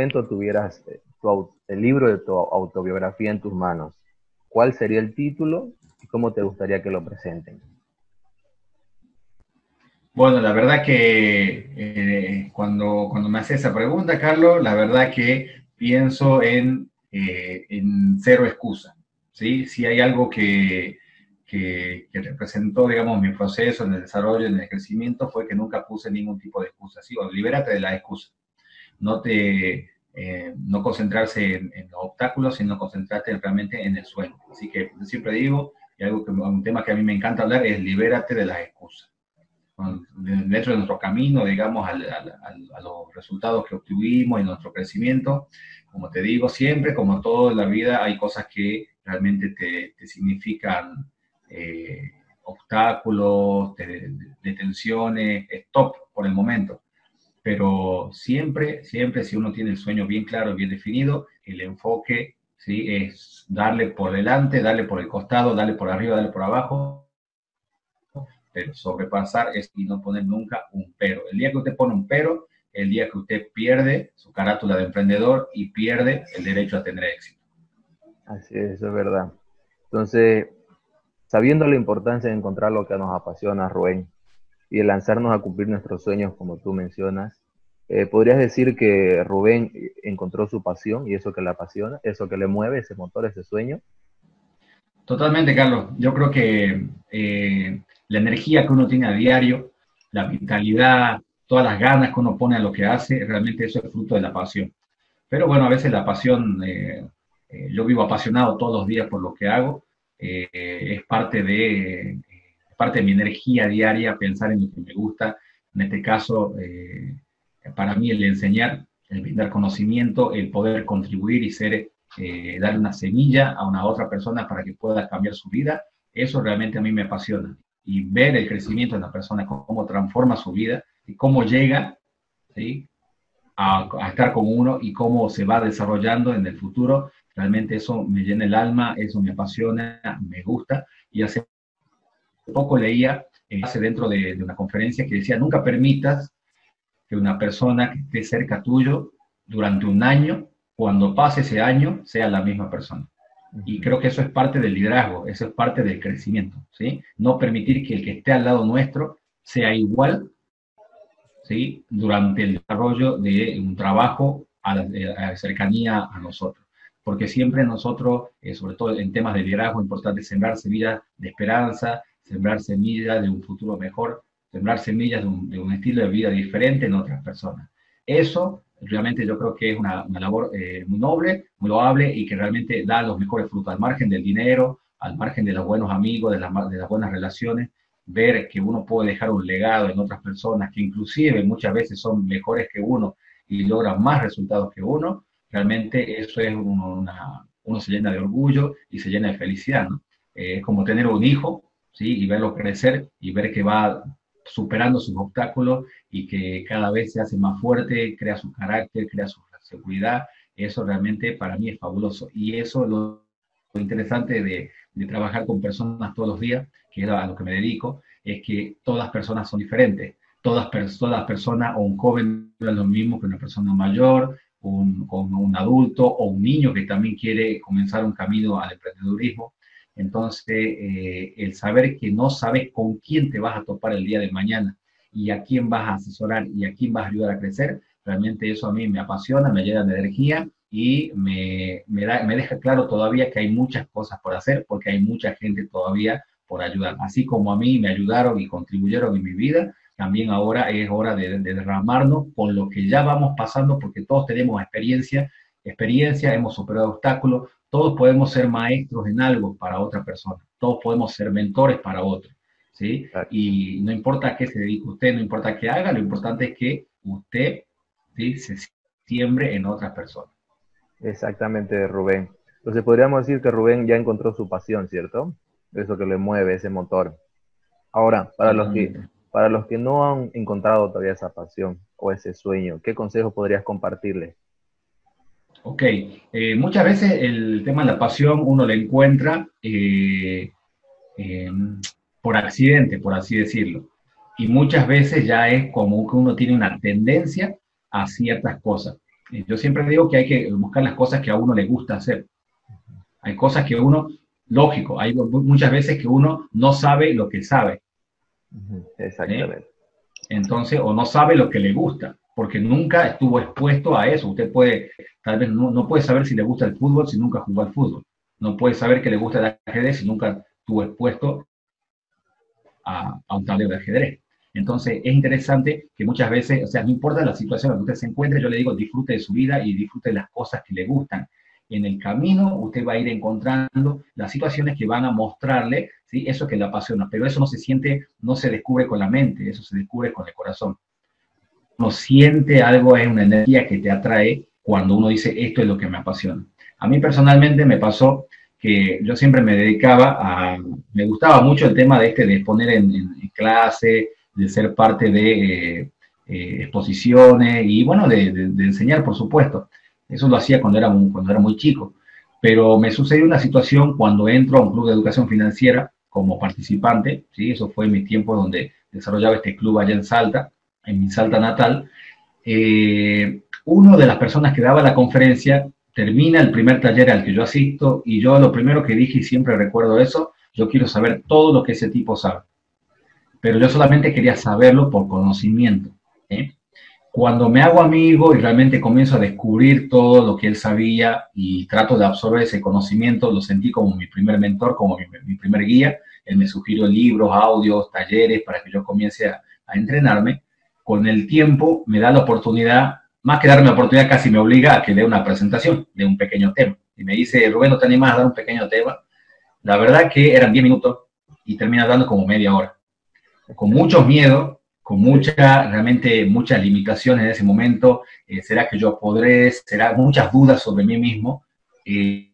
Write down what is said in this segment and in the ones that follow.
Momento tuvieras eh, el libro de tu autobiografía en tus manos, ¿cuál sería el título y cómo te gustaría que lo presenten? Bueno, la verdad que eh, cuando, cuando me hace esa pregunta, Carlos, la verdad que pienso en, eh, en cero excusa. ¿sí? Si hay algo que, que, que, representó, digamos, mi proceso en el desarrollo, en el crecimiento, fue que nunca puse ningún tipo de excusa. ¿sí? Bueno, libérate de la excusa no te, eh, no concentrarse en, los obstáculos, sino concentrarte realmente en el sueño. Así que siempre digo, y algo que, un tema que a mí me encanta hablar es libérate de las excusas. Dentro de nuestro camino, digamos, a los resultados que obtuvimos y nuestro crecimiento, como te digo siempre, como todo en la vida, hay cosas que realmente te, significan eh, obstáculos, detenciones, stop por el momento pero siempre, siempre si uno tiene el sueño bien claro, bien definido, el enfoque ¿sí? es darle por delante, darle por el costado, darle por arriba, darle por abajo, pero sobrepasar es y no poner nunca un pero. El día que usted pone un pero, el día que usted pierde su carátula de emprendedor y pierde el derecho a tener éxito. Así es, eso es verdad. Entonces, sabiendo la importancia de encontrar lo que nos apasiona, Rubén, y de lanzarnos a cumplir nuestros sueños, como tú mencionas. Eh, ¿Podrías decir que Rubén encontró su pasión y eso que le apasiona, eso que le mueve, ese motor, ese sueño? Totalmente, Carlos. Yo creo que eh, la energía que uno tiene a diario, la vitalidad, todas las ganas que uno pone a lo que hace, realmente eso es fruto de la pasión. Pero bueno, a veces la pasión, eh, yo vivo apasionado todos los días por lo que hago, es parte de parte de mi energía diaria pensar en lo que me gusta. En este caso, eh, para mí el enseñar, el brindar conocimiento, el poder contribuir y ser, eh, dar una semilla a una otra persona para que pueda cambiar su vida, eso realmente a mí me apasiona. Y ver el crecimiento de una persona, cómo transforma su vida y cómo llega a, a estar con uno y cómo se va desarrollando en el futuro, realmente eso me llena el alma, eso me apasiona, me gusta y hace poco leía eh, dentro de, una conferencia que decía, nunca permitas que una persona que esté cerca tuyo durante un año, cuando pase ese año, sea la misma persona. Y creo que eso es parte del liderazgo, eso es parte del crecimiento, ¿sí? No permitir que el que esté al lado nuestro sea igual, ¿sí? Durante el desarrollo de un trabajo a la, cercanía a nosotros. Porque siempre nosotros, eh, sobre todo en temas de liderazgo, es importante sembrar semillas de esperanza, sembrar semillas de un futuro mejor, sembrar semillas de un, estilo de vida diferente en otras personas. Eso realmente yo creo que es una, labor eh, muy noble, muy loable y que realmente da los mejores frutos al margen del dinero, al margen de los buenos amigos, de, de las buenas relaciones, ver que uno puede dejar un legado en otras personas que inclusive muchas veces son mejores que uno y logran más resultados que uno, realmente eso es una, uno se llena de orgullo y se llena de felicidad, ¿no? Eh, es como tener un hijo y verlo crecer y ver que va superando sus obstáculos y que cada vez se hace más fuerte, crea su carácter, crea su seguridad. Eso realmente para mí es fabuloso. Y eso es lo, interesante de, trabajar con personas todos los días, que es a lo que me dedico, es que todas personas son diferentes. Todas, todas personas, o un joven es lo mismo que una persona mayor, un, un adulto o un niño que también quiere comenzar un camino al emprendedurismo. Entonces, eh, el saber que no sabes con quién te vas a topar el día de mañana y a quién vas a asesorar y a quién vas a ayudar a crecer, realmente eso a mí me apasiona, me llena de energía y me, me, da, me deja claro todavía que hay muchas cosas por hacer porque hay mucha gente todavía por ayudar. Así como a mí me ayudaron y contribuyeron en mi vida, también ahora es hora de, derramarnos con lo que ya vamos pasando porque todos tenemos experiencia, experiencia, hemos superado obstáculos, todos podemos ser maestros en algo para otra persona, todos podemos ser mentores para otro. ¿sí? Y no importa a qué se dedique usted, no importa qué haga, lo importante es que usted ¿sí? se siembre en otras personas. Exactamente, Rubén. Entonces podríamos decir que Rubén ya encontró su pasión, ¿cierto? Eso que le mueve, ese motor. Ahora, para los que, para los que no han encontrado todavía esa pasión o ese sueño, ¿qué consejo podrías compartirles? Ok, eh, muchas veces el tema de la pasión uno le encuentra eh, em, por accidente, por así decirlo. Y muchas veces ya es como que uno tiene una tendencia a ciertas cosas. Yo siempre digo que hay que buscar las cosas que a uno le gusta hacer. Hay cosas que uno, lógico, hay muchas veces que uno no sabe lo que sabe. Exactamente. Entonces, o no sabe lo que le gusta, porque nunca estuvo expuesto a eso. Usted puede, tal vez no, puede saber si le gusta el fútbol si nunca jugó al fútbol. No puede saber que le gusta el ajedrez si nunca estuvo expuesto a, a un tablero de ajedrez. Entonces, es interesante que muchas veces, o sea, no importa la situación en la que usted se encuentre, yo le digo, disfrute de su vida y disfrute de las cosas que le gustan. En el camino, usted va a ir encontrando las situaciones que van a mostrarle, ¿sí? Eso que le apasiona. Pero eso no se siente, no se descubre con la mente, eso se descubre con el corazón. Uno siente algo, es una energía que te atrae cuando uno dice, esto es lo que me apasiona. A mí personalmente me pasó que yo siempre me dedicaba a, me gustaba mucho el tema de este, de exponer en, en clase, de ser parte de eh, eh, exposiciones y bueno, de, enseñar, por supuesto. Eso lo hacía cuando era, muy, cuando era muy chico. Pero me sucedió una situación cuando entro a un club de educación financiera como participante, ¿sí? eso fue mi tiempo donde desarrollaba este club allá en Salta, en mi Salta natal. Eh, uno de las personas que daba la conferencia termina el primer taller al que yo asisto y yo lo primero que dije y siempre recuerdo eso, yo quiero saber todo lo que ese tipo sabe pero yo solamente quería saberlo por conocimiento. ¿eh? Cuando me hago amigo y realmente comienzo a descubrir todo lo que él sabía y trato de absorber ese conocimiento, lo sentí como mi primer mentor, como mi, primer guía. Él me sugirió libros, audios, talleres para que yo comience a, a entrenarme. Con el tiempo me da la oportunidad, más que darme la oportunidad, casi me obliga a que dé una presentación de un pequeño tema. Y me dice, Rubén, ¿no te animas a dar un pequeño tema? La verdad que eran 10 minutos y termina dando como media hora con mucho miedo, con mucha, realmente muchas limitaciones en ese momento. Eh, ¿Será que yo podré? ¿Será muchas dudas sobre mí mismo? Eh,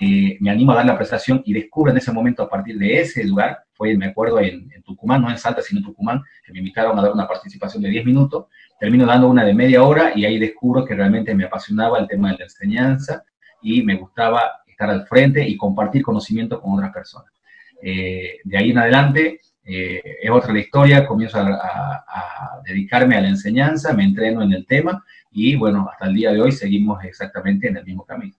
eh, me animo a dar la prestación y descubro en ese momento a partir de ese lugar, fue, me acuerdo, en, Tucumán, no en Salta, sino en Tucumán, que me invitaron a dar una participación de 10 minutos, termino dando una de media hora y ahí descubro que realmente me apasionaba el tema de la enseñanza y me gustaba estar al frente y compartir conocimiento con otras personas. de ahí en adelante eh, es otra la historia, comienzo a, dedicarme a la enseñanza, me entreno en el tema y bueno, hasta el día de hoy seguimos exactamente en el mismo camino.